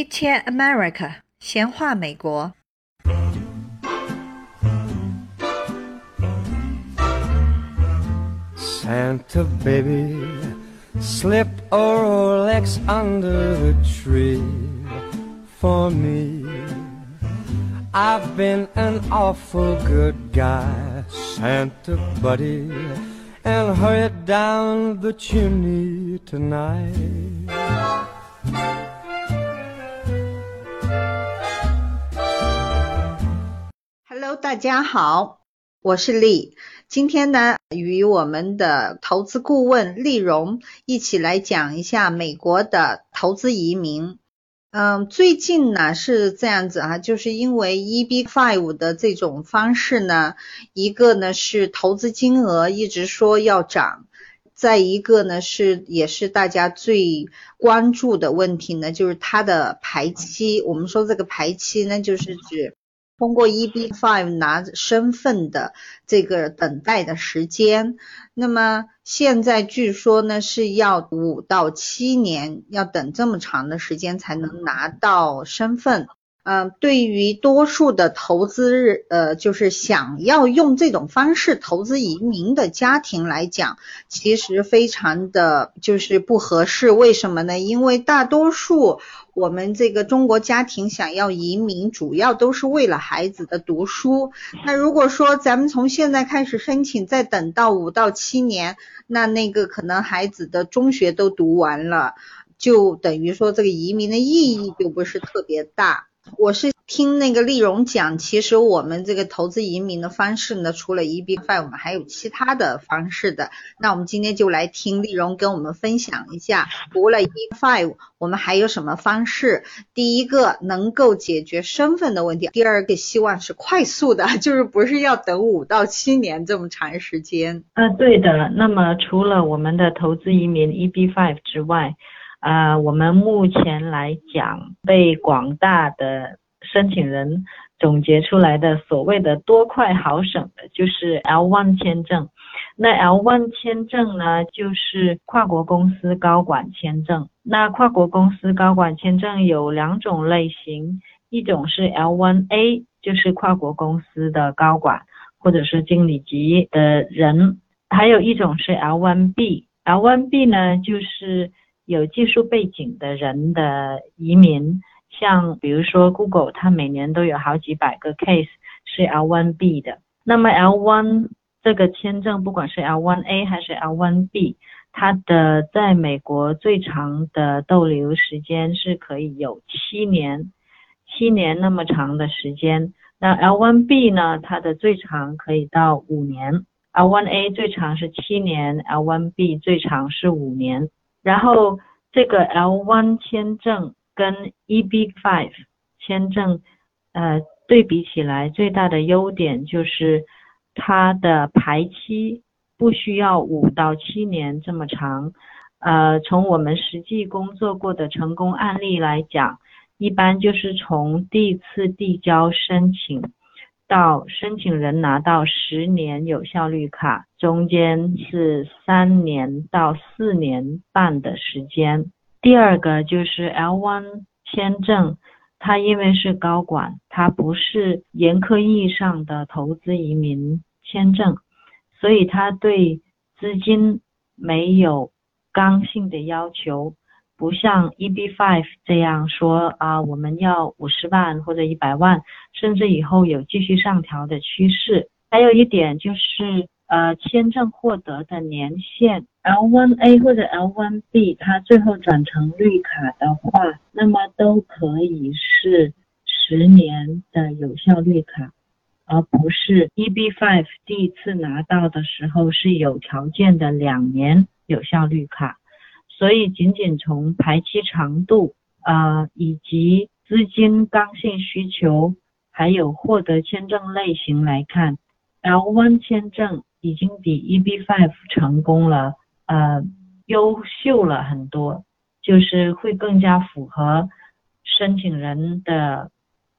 Chit Chat America，闲话美国。Santa baby, slip a Rolex under the tree for me. I've been an awful good guy, Santa buddy, and hurry down the chimney tonight. 大家好，我是丽。今天呢，与我们的投资顾问丽蓉一起来讲一下美国的投资移民。嗯，最近呢是这样子啊，就是因为 EB five 的这种方式呢，一个呢是投资金额一直说要涨，再一个呢是也是大家最关注的问题呢，就是它的排期。我们说这个排期呢，就是指。通过 EB five 拿身份的这个等待的时间，那么现在据说呢是要五到七年，要等这么长的时间才能拿到身份。嗯，对于多数的投资呃，就是想要用这种方式投资移民的家庭来讲，其实非常的就是不合适。为什么呢？因为大多数。我们这个中国家庭想要移民，主要都是为了孩子的读书。那如果说咱们从现在开始申请，再等到五到七年，那那个可能孩子的中学都读完了，就等于说这个移民的意义就不是特别大。我是听那个丽蓉讲，其实我们这个投资移民的方式呢，除了 EB five，我们还有其他的方式的。那我们今天就来听丽蓉跟我们分享一下，除了 EB five，我们还有什么方式？第一个能够解决身份的问题，第二个希望是快速的，就是不是要等五到七年这么长时间。嗯，对的。那么除了我们的投资移民 EB five 之外，啊，我们目前来讲，被广大的申请人总结出来的所谓的多快好省的，就是 L1 签证。那 L1 签证呢，就是跨国公司高管签证。那跨国公司高管签证有两种类型，一种是 L1A，就是跨国公司的高管或者是经理级的人，还有一种是 L1B。L1B 呢，就是。有技术背景的人的移民，像比如说 Google，它每年都有好几百个 case 是 L1B 的。那么 L1 这个签证，不管是 L1A 还是 L1B，它的在美国最长的逗留时间是可以有七年，七年那么长的时间。那 L1B 呢，它的最长可以到五年，L1A 最长是七年，L1B 最长是五年。然后这个 L1 签证跟 EB5 签证，呃，对比起来最大的优点就是它的排期不需要五到七年这么长。呃，从我们实际工作过的成功案例来讲，一般就是从第一次递交申请。到申请人拿到十年有效绿卡，中间是三年到四年半的时间。第二个就是 L1 签证，它因为是高管，它不是严苛意义上的投资移民签证，所以它对资金没有刚性的要求。不像 EB5 这样说啊，我们要五十万或者一百万，甚至以后有继续上调的趋势。还有一点就是，呃，签证获得的年限，L1A 或者 L1B，它最后转成绿卡的话，那么都可以是十年的有效绿卡，而不是 EB5 第一次拿到的时候是有条件的两年有效绿卡。所以，仅仅从排期长度啊，以及资金刚性需求，还有获得签证类型来看，L1 签证已经比 EB5 成功了，呃，优秀了很多，就是会更加符合申请人的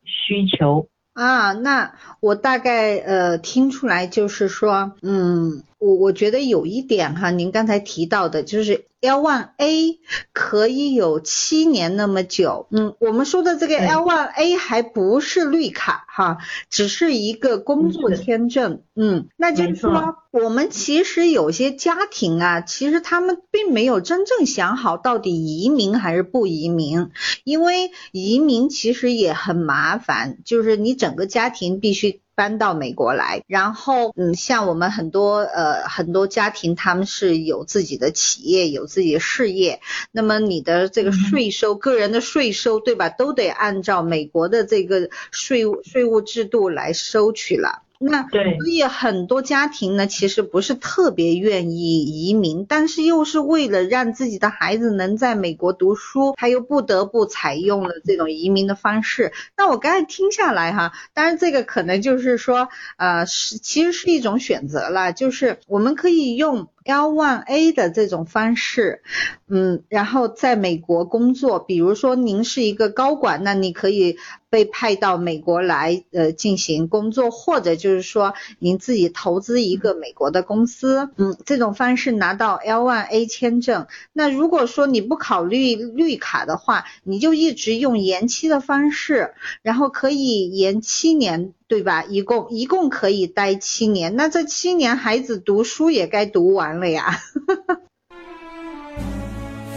需求。啊，那我大概呃听出来就是说，嗯，我我觉得有一点哈，您刚才提到的就是 L1A 可以有七年那么久。嗯，我们说的这个 L1A 还不是绿卡哈，只是一个工作签证。嗯，那就是说，我们其实有些家庭啊，其实他们并没有真正想好到底移民还是不移民，因为移民其实也很麻烦，就是你整个家庭必须。搬到美国来，然后嗯，像我们很多呃很多家庭，他们是有自己的企业，有自己的事业，那么你的这个税收，个人的税收，对吧，都得按照美国的这个税务税务制度来收取了。那对，所以很多家庭呢，其实不是特别愿意移民，但是又是为了让自己的孩子能在美国读书，他又不得不采用了这种移民的方式。那我刚才听下来哈，当然这个可能就是说，呃，是其实是一种选择了，就是我们可以用。L1A 的这种方式，嗯，然后在美国工作，比如说您是一个高管，那你可以被派到美国来呃进行工作，或者就是说您自己投资一个美国的公司，嗯，这种方式拿到 L1A 签证。那如果说你不考虑绿卡的话，你就一直用延期的方式，然后可以延七年。对吧？一共一共可以待七年，那这七年孩子读书也该读完了呀。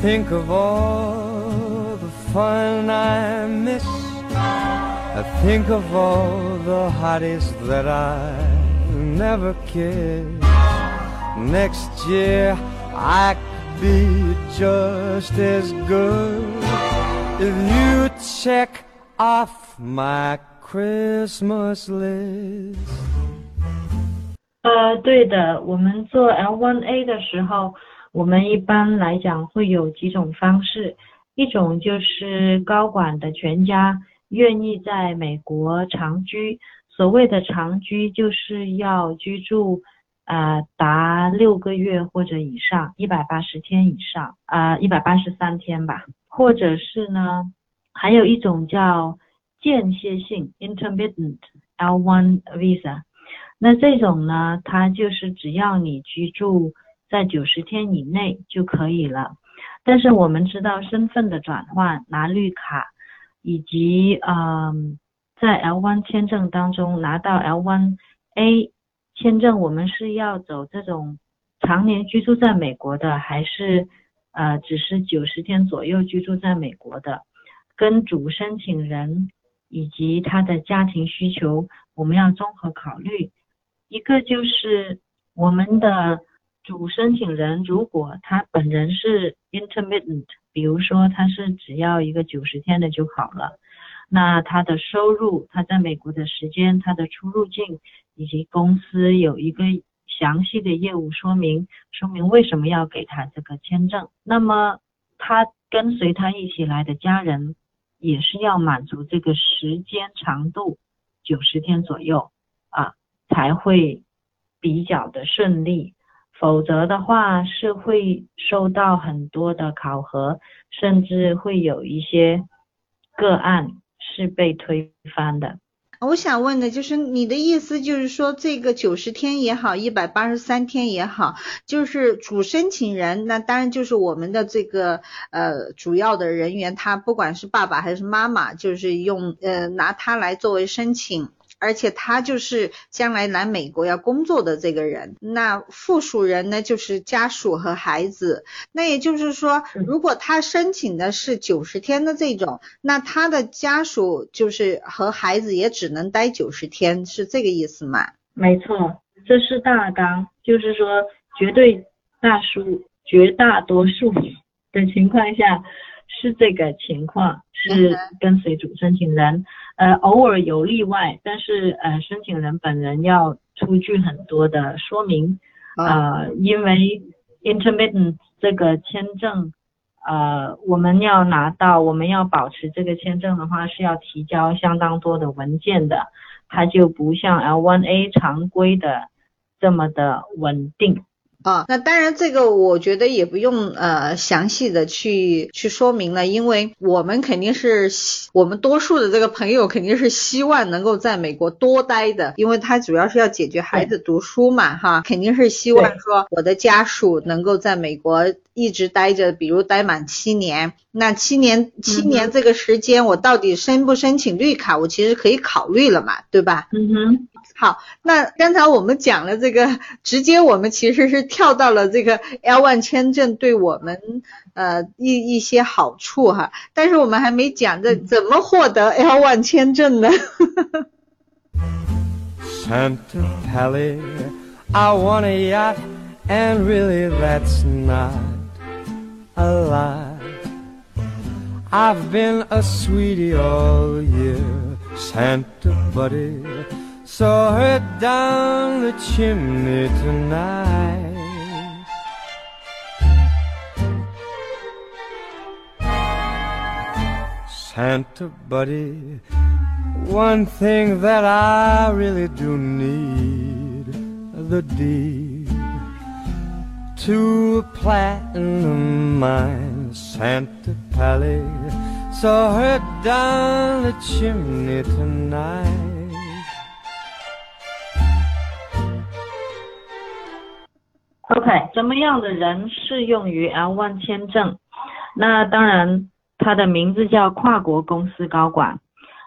Think of all the fun I miss. I think of all the hotties that I never kissed. Next year I'd be just as good if you check off my Christmas list。呃，对的，我们做 L1A 的时候，我们一般来讲会有几种方式，一种就是高管的全家愿意在美国长居，所谓的长居就是要居住啊达六个月或者以上，一百八十天以上啊一百八十三天吧，或者是呢，还有一种叫。间歇性 intermittent L1 visa，那这种呢，它就是只要你居住在九十天以内就可以了。但是我们知道身份的转换、拿绿卡，以及嗯，在 L1 签证当中拿到 L1A 签证，我们是要走这种常年居住在美国的，还是呃只是九十天左右居住在美国的？跟主申请人。以及他的家庭需求，我们要综合考虑。一个就是我们的主申请人，如果他本人是 intermittent，比如说他是只要一个九十天的就好了，那他的收入、他在美国的时间、他的出入境，以及公司有一个详细的业务说明，说明为什么要给他这个签证。那么他跟随他一起来的家人。也是要满足这个时间长度，九十天左右啊，才会比较的顺利，否则的话是会受到很多的考核，甚至会有一些个案是被推翻的。我想问的就是，你的意思就是说，这个九十天也好，一百八十三天也好，就是主申请人，那当然就是我们的这个呃主要的人员，他不管是爸爸还是妈妈，就是用呃拿他来作为申请。而且他就是将来来美国要工作的这个人，那附属人呢就是家属和孩子。那也就是说，如果他申请的是九十天的这种，那他的家属就是和孩子也只能待九十天，是这个意思吗？没错，这是大纲，就是说绝对大数绝大多数的情况下是这个情况，是跟随主申请人。呃，偶尔有例外，但是呃，申请人本人要出具很多的说明，呃，因为 intermittent 这个签证，呃，我们要拿到，我们要保持这个签证的话，是要提交相当多的文件的，它就不像 L1A 常规的这么的稳定。啊，那当然，这个我觉得也不用呃详细的去去说明了，因为我们肯定是我们多数的这个朋友肯定是希望能够在美国多待的，因为他主要是要解决孩子读书嘛，哈，肯定是希望说我的家属能够在美国一直待着，比如待满七年，那七年七年这个时间我到底申不申请绿卡，我其实可以考虑了嘛，对吧？嗯哼。好，那刚才我们讲了这个，直接我们其实是跳到了这个 L1 签证对我们呃一一些好处哈，但是我们还没讲这怎么获得 L1 签证呢？Santa Pally, I want a yacht, and really that's not a lie. I've been a sweetie all year, Santa Buddy. Saw her down the chimney tonight. Santa Buddy, one thing that I really do need the deed to a platinum mine. Santa Pally saw her down the chimney tonight. OK，怎么样的人适用于 L1 签证？那当然，它的名字叫跨国公司高管。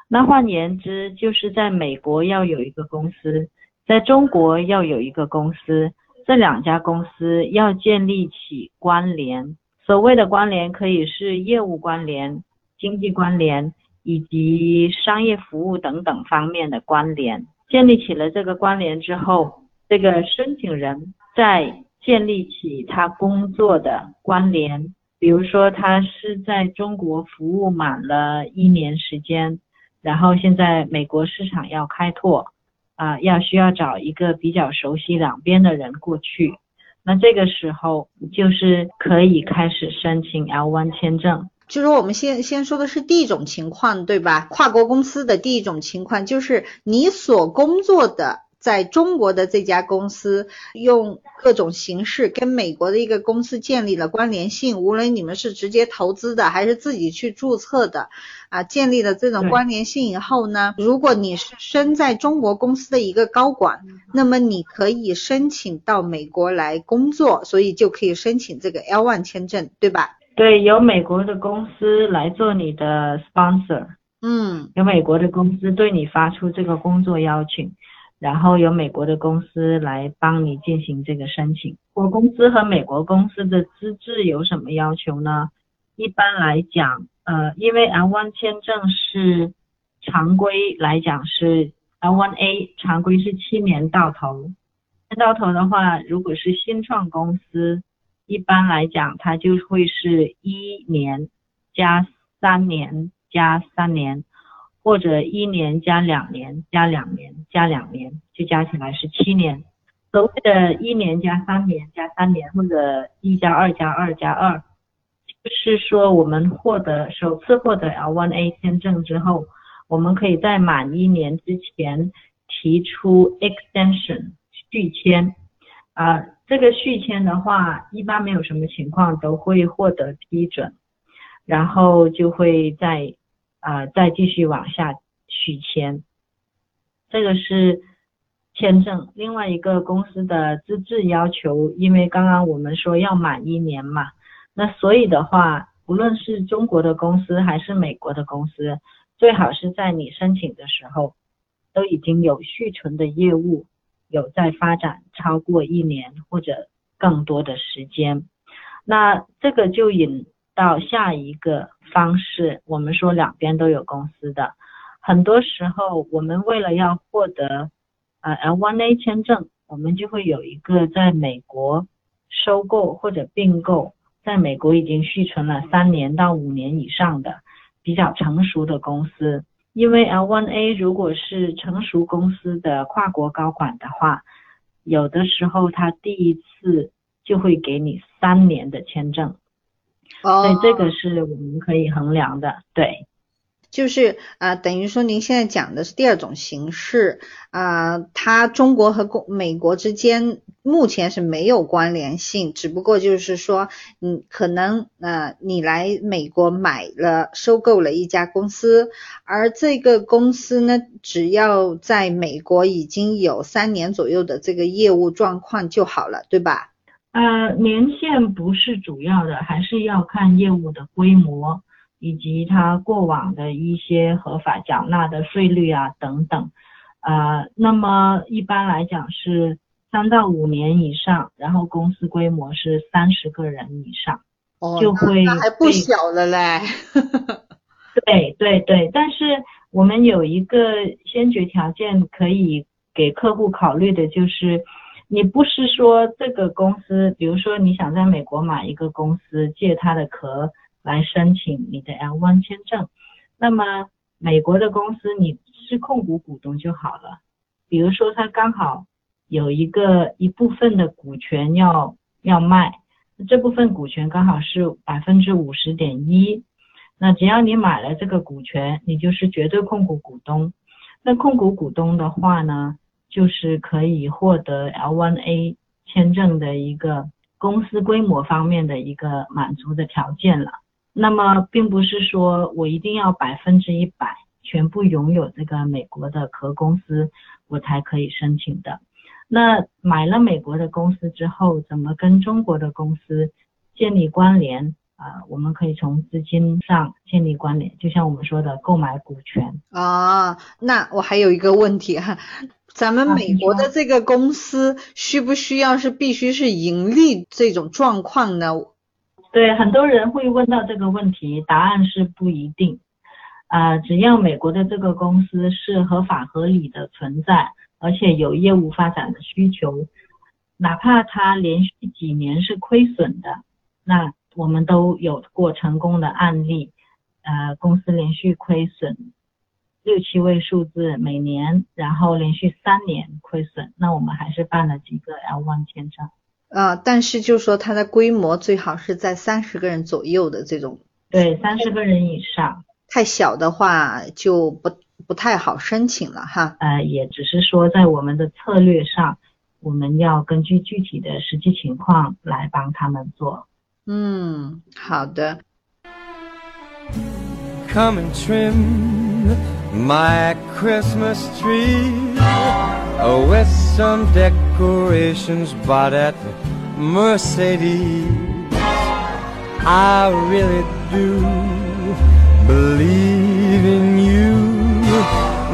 那换言之，就是在美国要有一个公司，在中国要有一个公司，这两家公司要建立起关联。所谓的关联，可以是业务关联、经济关联以及商业服务等等方面的关联。建立起了这个关联之后，这个申请人在建立起他工作的关联，比如说他是在中国服务满了一年时间，然后现在美国市场要开拓，啊，要需要找一个比较熟悉两边的人过去，那这个时候就是可以开始申请 L1 签证。就是我们先先说的是第一种情况，对吧？跨国公司的第一种情况就是你所工作的。在中国的这家公司用各种形式跟美国的一个公司建立了关联性，无论你们是直接投资的还是自己去注册的，啊，建立了这种关联性以后呢，如果你是身在中国公司的一个高管，那么你可以申请到美国来工作，所以就可以申请这个 L1 签证，对吧？对，由美国的公司来做你的 sponsor，嗯，由美国的公司对你发出这个工作邀请。然后由美国的公司来帮你进行这个申请。我公司和美国公司的资质有什么要求呢？一般来讲，呃，因为 L1 签证是常规来讲是 L1A 常规是七年到头，到头的话，如果是新创公司，一般来讲它就会是一年加三年加三年。或者一年加两年加两年加两年，就加起来是七年。所谓的一年加三年加三年，或者一加二加二加二，就是说我们获得首次获得 L1A 签证之后，我们可以在满一年之前提出 extension 续签。啊，这个续签的话，一般没有什么情况都会获得批准，然后就会在。啊，再继续往下续签，这个是签证。另外一个公司的资质要求，因为刚刚我们说要满一年嘛，那所以的话，无论是中国的公司还是美国的公司，最好是在你申请的时候都已经有续存的业务，有在发展超过一年或者更多的时间。那这个就引。到下一个方式，我们说两边都有公司的，很多时候我们为了要获得呃 L1A 签证，我们就会有一个在美国收购或者并购，在美国已经续存了三年到五年以上的比较成熟的公司，因为 L1A 如果是成熟公司的跨国高管的话，有的时候他第一次就会给你三年的签证。所以这个是我们可以衡量的，对，就是啊，等于说您现在讲的是第二种形式啊，它中国和美国之间目前是没有关联性，只不过就是说，嗯，可能呃，你来美国买了收购了一家公司，而这个公司呢，只要在美国已经有三年左右的这个业务状况就好了，对吧？呃，年限不是主要的，还是要看业务的规模以及它过往的一些合法缴纳的税率啊等等。呃，那么一般来讲是三到五年以上，然后公司规模是三十个人以上，就会那还不小了嘞。对对对，但是我们有一个先决条件可以给客户考虑的就是。你不是说这个公司，比如说你想在美国买一个公司，借它的壳来申请你的 L1 签证，那么美国的公司你是控股股东就好了。比如说他刚好有一个一部分的股权要要卖，这部分股权刚好是百分之五十点一，那只要你买了这个股权，你就是绝对控股股东。那控股股东的话呢？就是可以获得 L1A 签证的一个公司规模方面的一个满足的条件了。那么，并不是说我一定要百分之一百全部拥有这个美国的壳公司，我才可以申请的。那买了美国的公司之后，怎么跟中国的公司建立关联啊？我们可以从资金上建立关联，就像我们说的购买股权啊。那我还有一个问题哈。咱们美国的这个公司需不需要是必须是盈利这种状况呢？对，很多人会问到这个问题，答案是不一定。啊，只要美国的这个公司是合法合理的存在，而且有业务发展的需求，哪怕它连续几年是亏损的，那我们都有过成功的案例。呃，公司连续亏损。六七位数字每年，然后连续三年亏损，那我们还是办了几个 L1 签证。呃，但是就说它的规模最好是在三十个人左右的这种。对，三十个人以上。太小的话就不不太好申请了哈。呃，也只是说在我们的策略上，我们要根据具体的实际情况来帮他们做。嗯，好的。Come and trim. My Christmas tree with some decorations bought at Mercedes. I really do believe in you.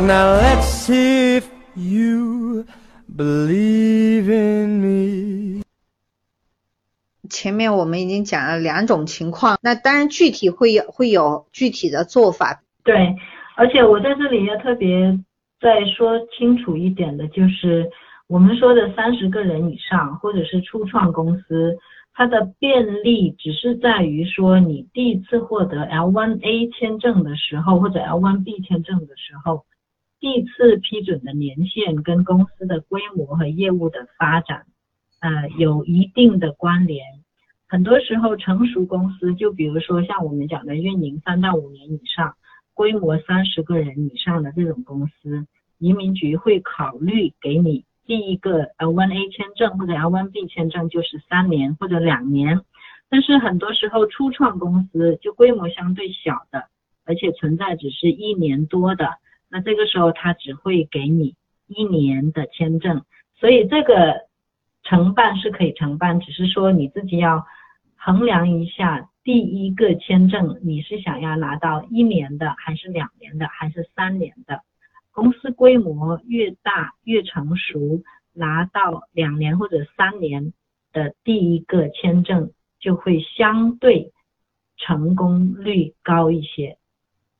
Now let's see if you believe in me. 前面我们已经讲了两种情况，那当然具体会有会有具体的做法。对，而且我在这里要特别再说清楚一点的，就是我们说的三十个人以上，或者是初创公司，它的便利只是在于说，你第一次获得 L1A 签证的时候，或者 L1B 签证的时候，第一次批准的年限跟公司的规模和业务的发展，呃，有一定的关联。很多时候，成熟公司，就比如说像我们讲的运营三到五年以上。规模三十个人以上的这种公司，移民局会考虑给你第一个 L1A 签证或者 L1B 签证，就是三年或者两年。但是很多时候初创公司就规模相对小的，而且存在只是一年多的，那这个时候他只会给你一年的签证。所以这个承办是可以承办，只是说你自己要衡量一下。第一个签证，你是想要拿到一年的，还是两年的，还是三年的？公司规模越大越成熟，拿到两年或者三年的第一个签证就会相对成功率高一些。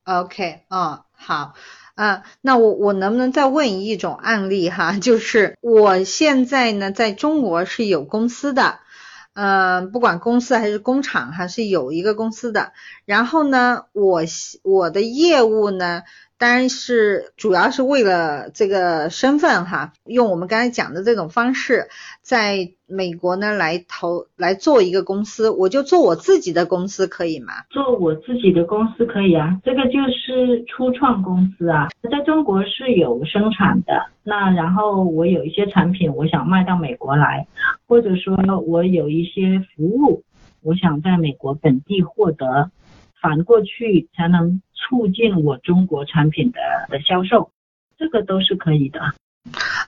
OK，哦，好，嗯，那我我能不能再问一种案例哈？就是我现在呢，在中国是有公司的。嗯，不管公司还是工厂，还是有一个公司的。然后呢，我我的业务呢，当然是主要是为了这个身份哈，用我们刚才讲的这种方式，在美国呢来投来做一个公司，我就做我自己的公司可以吗？做我自己的公司可以啊，这个就是初创公司啊，在中国是有生产的，那然后我有一些产品我想卖到美国来，或者说我有一些服务，我想在美国本地获得。反过去才能促进我中国产品的的销售，这个都是可以的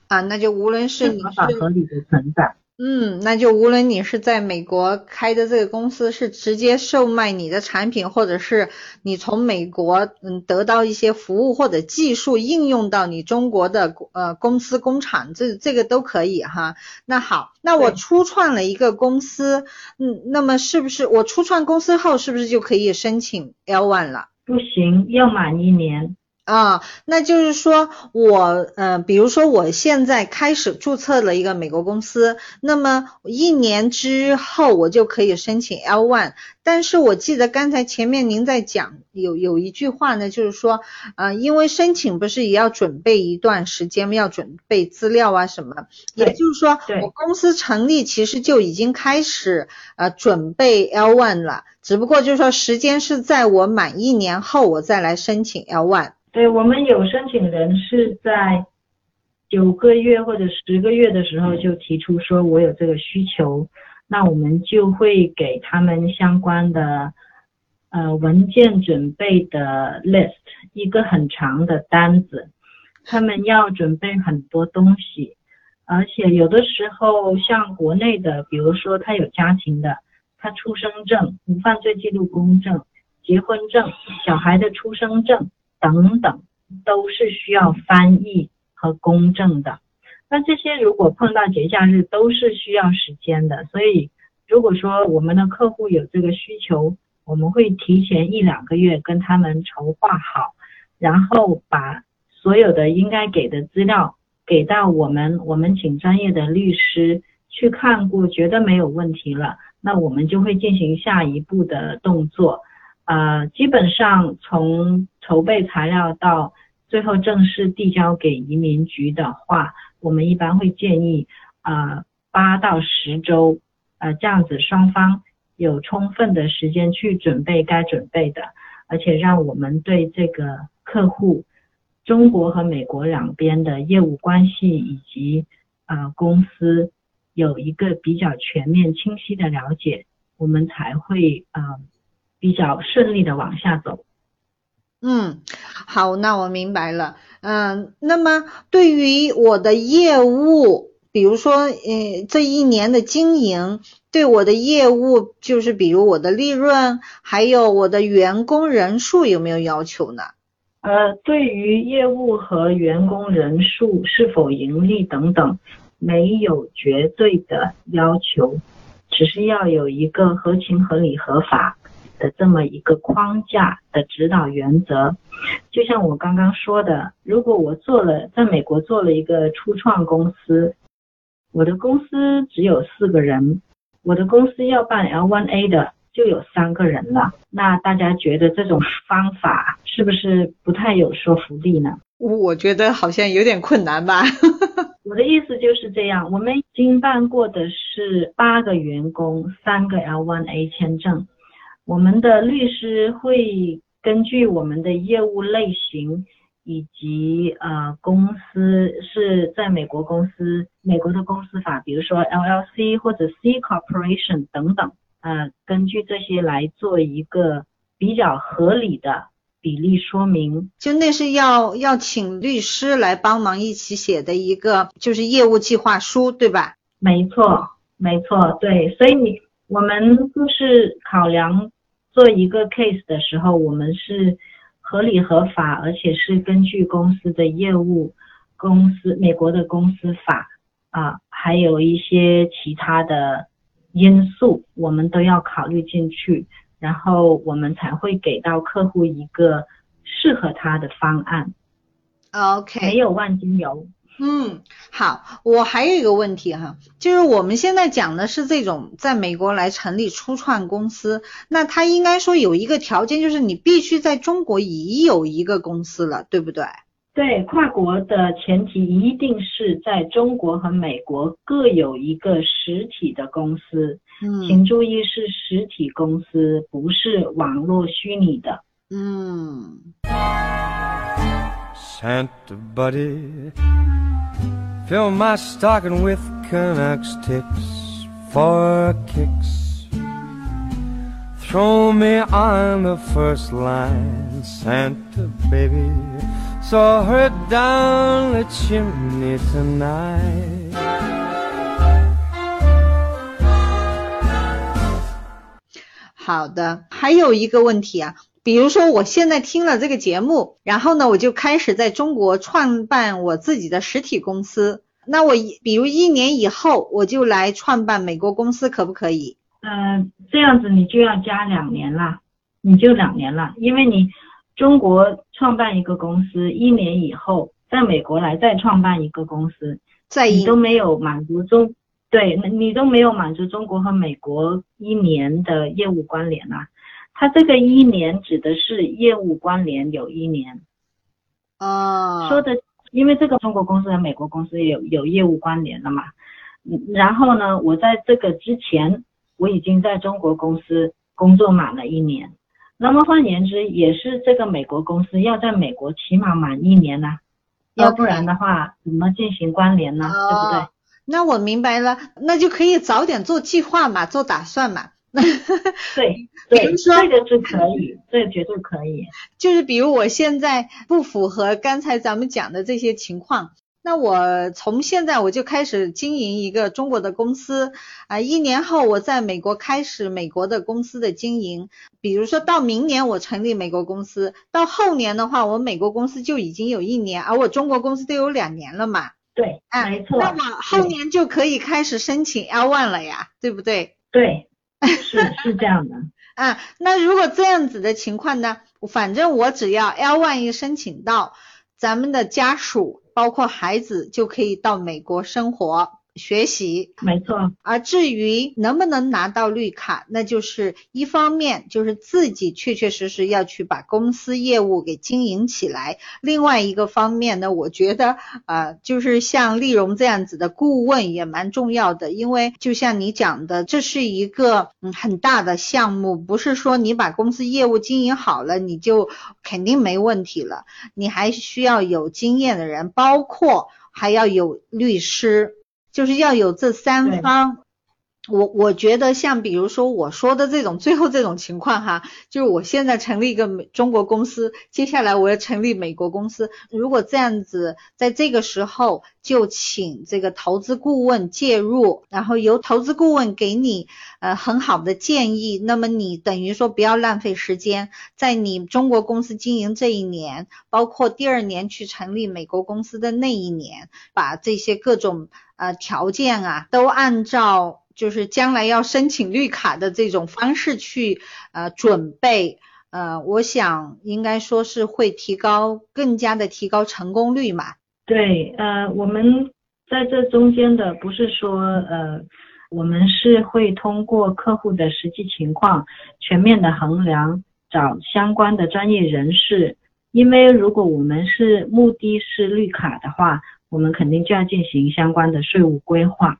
啊。那就无论是你合法合理的存在。嗯，那就无论你是在美国开的这个公司是直接售卖你的产品，或者是你从美国嗯得到一些服务或者技术应用到你中国的呃公司工厂，这这个都可以哈。那好，那我初创了一个公司，嗯，那么是不是我初创公司后是不是就可以申请 L one 了？不行，要满一年。啊，那就是说我，呃，比如说我现在开始注册了一个美国公司，那么一年之后我就可以申请 L one。但是我记得刚才前面您在讲有有一句话呢，就是说，呃，因为申请不是也要准备一段时间？要准备资料啊什么？也就是说，我公司成立其实就已经开始呃准备 L one 了，只不过就是说时间是在我满一年后我再来申请 L one。对我们有申请人是在九个月或者十个月的时候就提出说我有这个需求，那我们就会给他们相关的呃文件准备的 list 一个很长的单子，他们要准备很多东西，而且有的时候像国内的，比如说他有家庭的，他出生证、无犯罪记录公证、结婚证、小孩的出生证。等等，都是需要翻译和公证的。那这些如果碰到节假日，都是需要时间的。所以，如果说我们的客户有这个需求，我们会提前一两个月跟他们筹划好，然后把所有的应该给的资料给到我们，我们请专业的律师去看过，觉得没有问题了，那我们就会进行下一步的动作。呃，基本上从筹备材料到最后正式递交给移民局的话，我们一般会建议啊八到十周，呃这样子双方有充分的时间去准备该准备的，而且让我们对这个客户中国和美国两边的业务关系以及啊公司有一个比较全面清晰的了解，我们才会啊。比较顺利的往下走。嗯，好，那我明白了。嗯，那么对于我的业务，比如说，呃，这一年的经营，对我的业务，就是比如我的利润，还有我的员工人数，有没有要求呢？呃，对于业务和员工人数是否盈利等等，没有绝对的要求，只是要有一个合情合理合法。的这么一个框架的指导原则，就像我刚刚说的，如果我做了在美国做了一个初创公司，我的公司只有四个人，我的公司要办 L1A 的就有三个人了，那大家觉得这种方法是不是不太有说服力呢？我觉得好像有点困难吧。我的意思就是这样，我们已经办过的是八个员工，三个 L1A 签证。我们的律师会根据我们的业务类型以及呃公司是在美国公司，美国的公司法，比如说 LLC 或者 C corporation 等等，呃，根据这些来做一个比较合理的比例说明。就那是要要请律师来帮忙一起写的一个就是业务计划书，对吧？没错，没错，对，所以你我们就是考量。做一个 case 的时候，我们是合理合法，而且是根据公司的业务、公司美国的公司法啊，还有一些其他的因素，我们都要考虑进去，然后我们才会给到客户一个适合他的方案。OK，没有万金油。嗯。好，我还有一个问题哈，就是我们现在讲的是这种在美国来成立初创公司，那它应该说有一个条件，就是你必须在中国已有一个公司了，对不对？对，跨国的前提一定是在中国和美国各有一个实体的公司，嗯请注意是实体公司，不是网络虚拟的。嗯 Santa buddy, fill my stocking with Canucks ticks for kicks. Throw me on the first line, Santa baby. So hurry down the chimney tonight. 好的，还有一个问题啊， 比如说我现在听了这个节目，然后呢，我就开始在中国创办我自己的实体公司。那我一比如一年以后，我就来创办美国公司，可不可以？嗯、这样子你就要加两年了，你就两年了，因为你中国创办一个公司，一年以后在美国来再创办一个公司，在一你都没有满足中，对，你都没有满足中国和美国一年的业务关联啊。它这个一年指的是业务关联有一年，啊，说的，因为这个中国公司和美国公司有有业务关联了嘛。嗯然后呢，我在这个之前，我已经在中国公司工作满了一年。那么换言之，也是这个美国公司要在美国起码满一年呐、要不然的话怎么进行关联呢？对不对？哦那我明白了，那就可以早点做计划嘛，做打算嘛。对比对，如说这个是可以，这个绝对可以。就是比如我现在不符合刚才咱们讲的这些情况，那我从现在我就开始经营一个中国的公司啊，一年后我在美国开始美国的公司的经营，比如说到明年我成立美国公司，到后年的话，我美国公司就已经有一年，而我中国公司都有两年了嘛，对，啊，没错。那么后年就可以开始申请 L one 了呀，对不对？对，是是这样的。啊，那如果这样子的情况呢，反正我只要 L one 一申请到，咱们的家属包括孩子就可以到美国生活学习。没错，而至于能不能拿到绿卡，那就是一方面就是自己确确实实要去把公司业务给经营起来，另外一个方面呢，我觉得呃，就是像丽蓉这样子的顾问也蛮重要的，因为就像你讲的，这是一个嗯很大的项目，不是说你把公司业务经营好了，你就肯定没问题了，你还需要有经验的人，包括还要有律师。就是要有这三方。我我觉得像比如说我说的这种最后这种情况哈，就是我现在成立一个美中国公司，接下来我要成立美国公司，如果这样子在这个时候就请这个投资顾问介入，然后由投资顾问给你呃很好的建议，那么你等于说不要浪费时间，在你中国公司经营这一年，包括第二年去成立美国公司的那一年，把这些各种呃条件啊都按照。就是将来要申请绿卡的这种方式去呃准备，呃，我想应该说是会提高更加的提高成功率嘛。对，呃，我们在这中间的不是说呃，我们是会通过客户的实际情况全面的衡量，找相关的专业人士。因为如果我们是目的是绿卡的话，我们肯定就要进行相关的税务规划。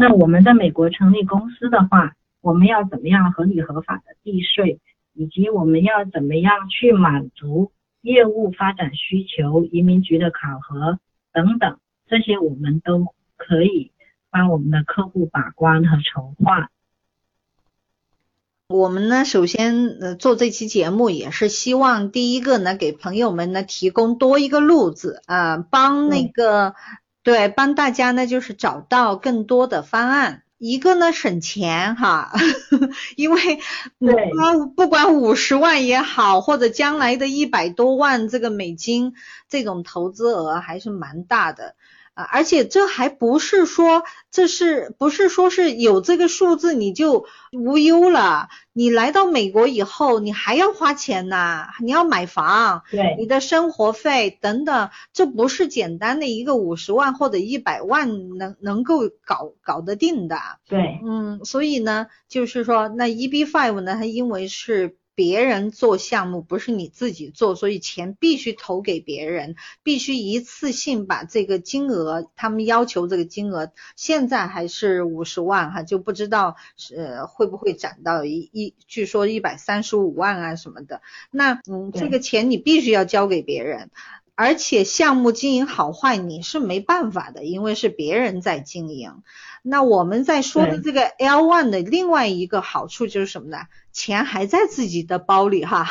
那我们在美国成立公司的话，我们要怎么样合理合法的避税，以及我们要怎么样去满足业务发展需求、移民局的考核等等，这些我们都可以帮我们的客户把关和筹划。我们呢，首先呃做这期节目也是希望第一个呢，给朋友们呢提供多一个路子啊、呃，帮那个。对，帮大家呢就是找到更多的方案，一个呢省钱哈，因为对不管五十万也好，或者将来的一百多万这个美金这种投资额还是蛮大的。啊，而且这还不是说这是不是说是有这个数字你就无忧了？你来到美国以后，你还要花钱呐，你要买房，对，你的生活费等等，这不是简单的一个五十万或者一百万能能够搞搞得定的。对，嗯，所以呢，就是说那 EB five 呢，它因为是。别人做项目不是你自己做，所以钱必须投给别人，必须一次性把这个金额，他们要求这个金额，现在还是五十万哈，就不知道是会不会涨到一一，据说一百三十五万啊什么的。那嗯，这个钱你必须要交给别人，而且项目经营好坏你是没办法的，因为是别人在经营。那我们在说的这个 L one 的另外一个好处就是什么呢？钱还在自己的包里哈，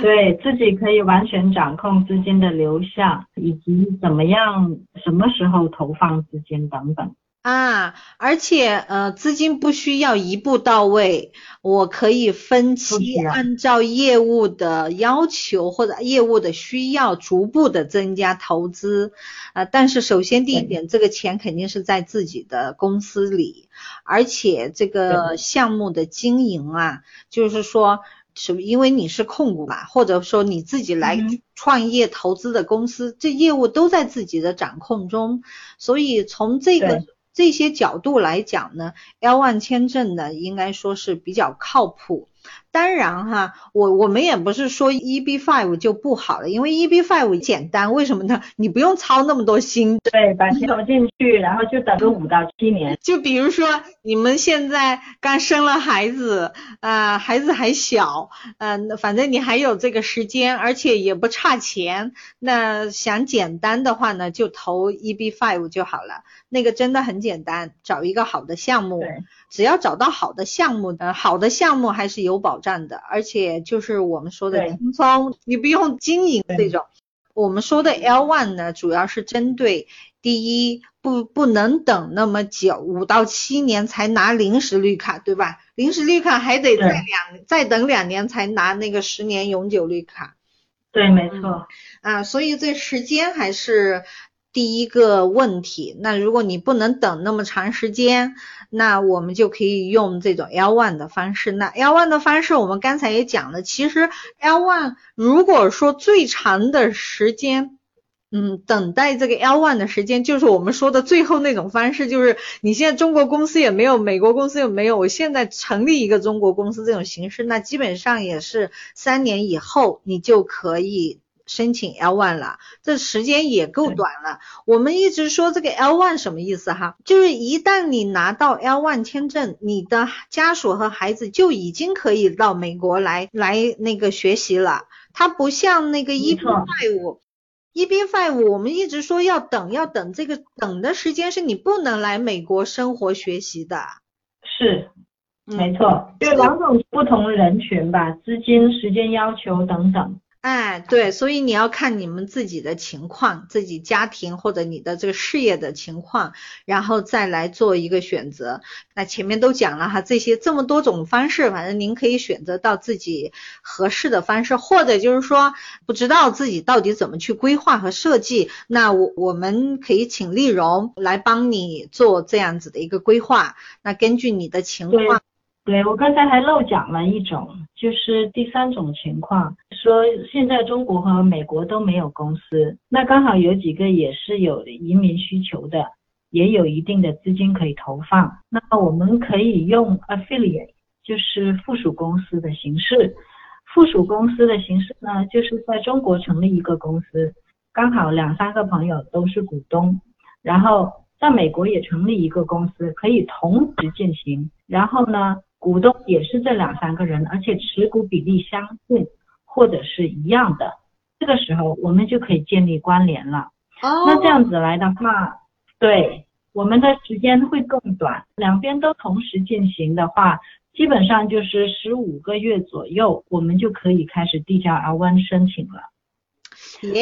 对自己可以完全掌控资金的流向，以及怎么样、什么时候投放资金等等。啊，而且呃，资金不需要一步到位，我可以分期按照业务的要求或者业务的需要逐步的增加投资啊。但是首先第一点，这个钱肯定是在自己的公司里，而且这个项目的经营啊，就是说是因为你是控股嘛，或者说你自己来创业投资的公司，这业务都在自己的掌控中，所以从这个。这些角度来讲呢，L1 签证呢应该说是比较靠谱。当然哈，我我们也不是说 EB Five 就不好了，因为 EB Five 简单，为什么呢？你不用操那么多心，对，把钱投进去，然后就等个五到七年。就比如说你们现在刚生了孩子，啊，孩子还小，嗯，反正你还有这个时间，而且也不差钱，那想简单的话呢，就投 EB Five 就好了。那个真的很简单，找一个好的项目，只要找到好的项目，呃，好的项目还是有保障。的，而且就是我们说的轻松，你不用经营这种。我们说的 L one 呢，主要是针对第一，不不能等那么久，五到七年才拿临时绿卡，对吧？临时绿卡还得再两再等两年才拿那个十年永久绿卡。对，没错。啊，所以这时间还是。第一个问题，那如果你不能等那么长时间，那我们就可以用这种 L one 的方式。那 L one 的方式，我们刚才也讲了，其实 L one 如果说最长的时间，嗯，等待这个 L one 的时间，就是我们说的最后那种方式，就是你现在中国公司也没有，美国公司也没有，我现在成立一个中国公司这种形式，那基本上也是三年以后你就可以。申请 L one 了，这时间也够短了。我们一直说这个 L one 什么意思哈？就是一旦你拿到 L one 签证，你的家属和孩子就已经可以到美国来来那个学习了。它不像那个 EB five，EB five 我们一直说要等要等，这个等的时间是你不能来美国生活学习的。是，没错，就两种不同人群吧，资金、时间要求等等。哎，对，所以你要看你们自己的情况，自己家庭或者你的这个事业的情况，然后再来做一个选择。那前面都讲了哈，这些这么多种方式，反正您可以选择到自己合适的方式，或者就是说不知道自己到底怎么去规划和设计，那我我们可以请丽蓉来帮你做这样子的一个规划。那根据你的情况。对我刚才还漏讲了一种，就是第三种情况，说现在中国和美国都没有公司，那刚好有几个也是有移民需求的，也有一定的资金可以投放，那么我们可以用 affiliate，就是附属公司的形式，附属公司的形式呢，就是在中国成立一个公司，刚好两三个朋友都是股东，然后在美国也成立一个公司，可以同时进行，然后呢？股东也是这两三个人，而且持股比例相近或者是一样的，这个时候我们就可以建立关联了。哦，那这样子来的话，对我们的时间会更短。两边都同时进行的话，基本上就是十五个月左右，我们就可以开始递交 L1 申请了。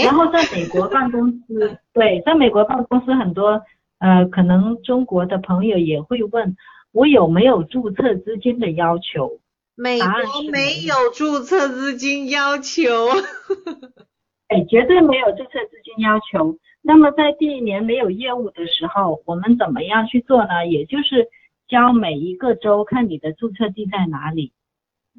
然后在美国办公司，对，在美国办公司很多呃，可能中国的朋友也会问。我有没有注册资金的要求？美国没有注册资金要求，哎，绝对没有注册资金要求。那么在第一年没有业务的时候，我们怎么样去做呢？也就是交每一个州看你的注册地在哪里，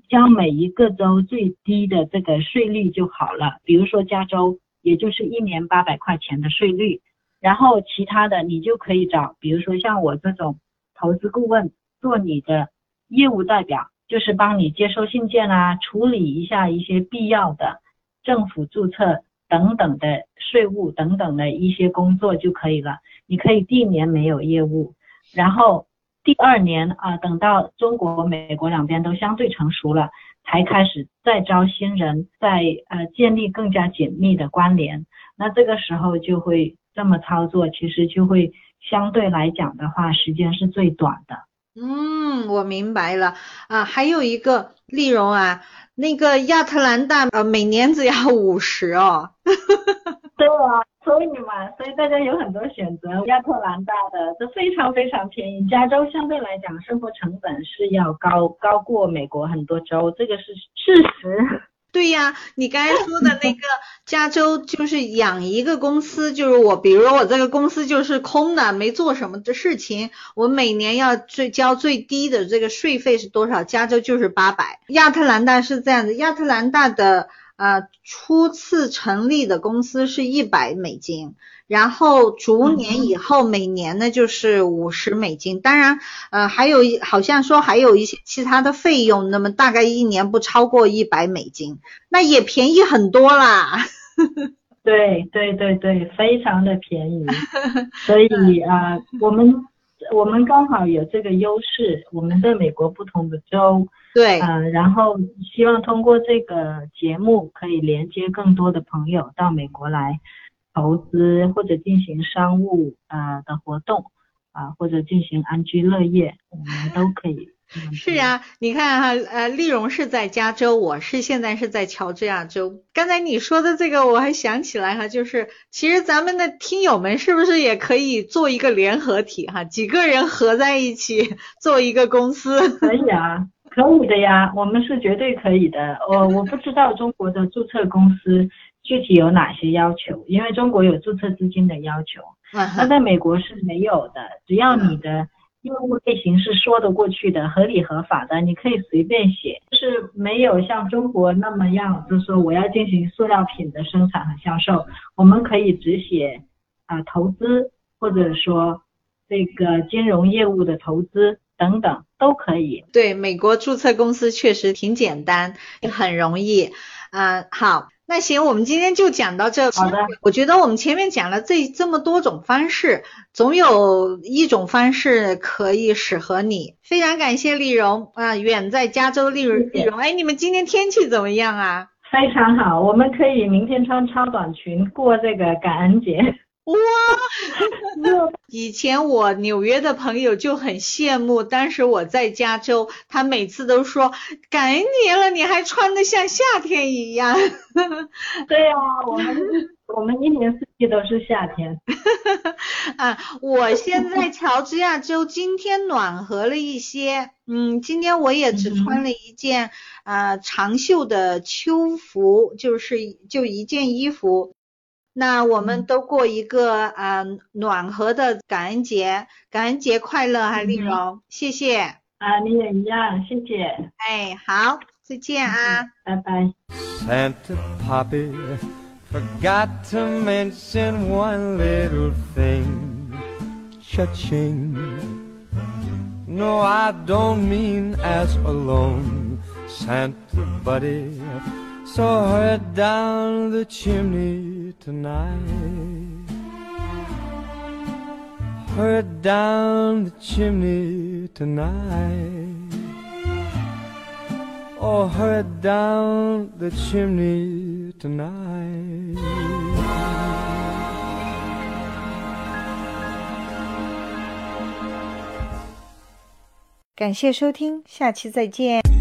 交每一个州最低的这个税率就好了。比如说加州，也就是一年八百块钱的税率。然后其他的你就可以找，比如说像我这种投资顾问做你的业务代表，就是帮你接收信件啊，处理一下一些必要的政府注册等等的税务等等的一些工作就可以了。你可以第一年没有业务，然后第二年啊，等到中国、美国两边都相对成熟了，才开始再招新人，再呃建立更加紧密的关联。那这个时候就会。这么操作，其实就会相对来讲的话，时间是最短的。嗯，我明白了啊。还有一个丽蓉啊，那个亚特兰大呃，每年只要五十哦。对啊，所以嘛，所以大家有很多选择。亚特兰大的这非常非常便宜，加州相对来讲生活成本是要高高过美国很多州，这个是事实。对呀，你刚才说的那个加州就是养一个公司，就是我，比如说我这个公司就是空的，没做什么的事情，我每年要最交最低的这个税费是多少？加州就是八百，亚特兰大是这样的，亚特兰大的呃初次成立的公司是一百美金。然后逐年以后每年呢就是五十美金，当然呃还有一好像说还有一些其他的费用，那么大概一年不超过一百美金，那也便宜很多啦。对对对对，非常的便宜。所以啊，我们我们刚好有这个优势，我们在美国不同的州，对，嗯，然后希望通过这个节目可以连接更多的朋友到美国来。投资或者进行商务呃的活动啊，或者进行安居乐业，我们都可以。是呀，你看哈，呃，丽蓉是在加州，我是现在是在乔治亚州。刚才你说的这个，我还想起来哈，就是其实咱们的听友们是不是也可以做一个联合体哈，几个人合在一起做一个公司？可以啊，可以的呀，我们是绝对可以的。我我不知道中国的注册公司。具体有哪些要求？因为中国有注册资金的要求，那在美国是没有的。只要你的业务类型是说得过去的、合理合法的，你可以随便写，就是没有像中国那么样，就是说我要进行塑料品的生产和销售，我们可以只写啊投资，或者说这个金融业务的投资等等都可以。对，美国注册公司确实挺简单，也很容易。啊，好。那行，我们今天就讲到这。好的，我觉得我们前面讲了这这么多种方式，总有一种方式可以适合你。非常感谢丽蓉啊，远在加州丽蓉丽蓉，哎，你们今天天气怎么样啊？非常好，我们可以明天穿超短裙过这个感恩节。哇，以前我纽约的朋友就很羡慕，当时我在加州，他每次都说感恩节了，你还穿的像夏天一样。对呀，我们我们一年四季都是夏天。啊，我现在乔治亚州今天暖和了一些，嗯，今天我也只穿了一件啊长袖的秋服，就是就一件衣服。那我们都过一个啊暖和的感恩节，感恩节快乐哈，丽蓉，谢谢啊，你也一样，谢谢，哎，好，再见啊，拜拜。Santa Poppy forgot to mention one little thing, cha-ching. No, I don't mean as alone, Santa Buddy. saw her down the chimney tonight. Her down the chimney tonight. Oh, her down the chimney tonight. 感谢收听，下期再见。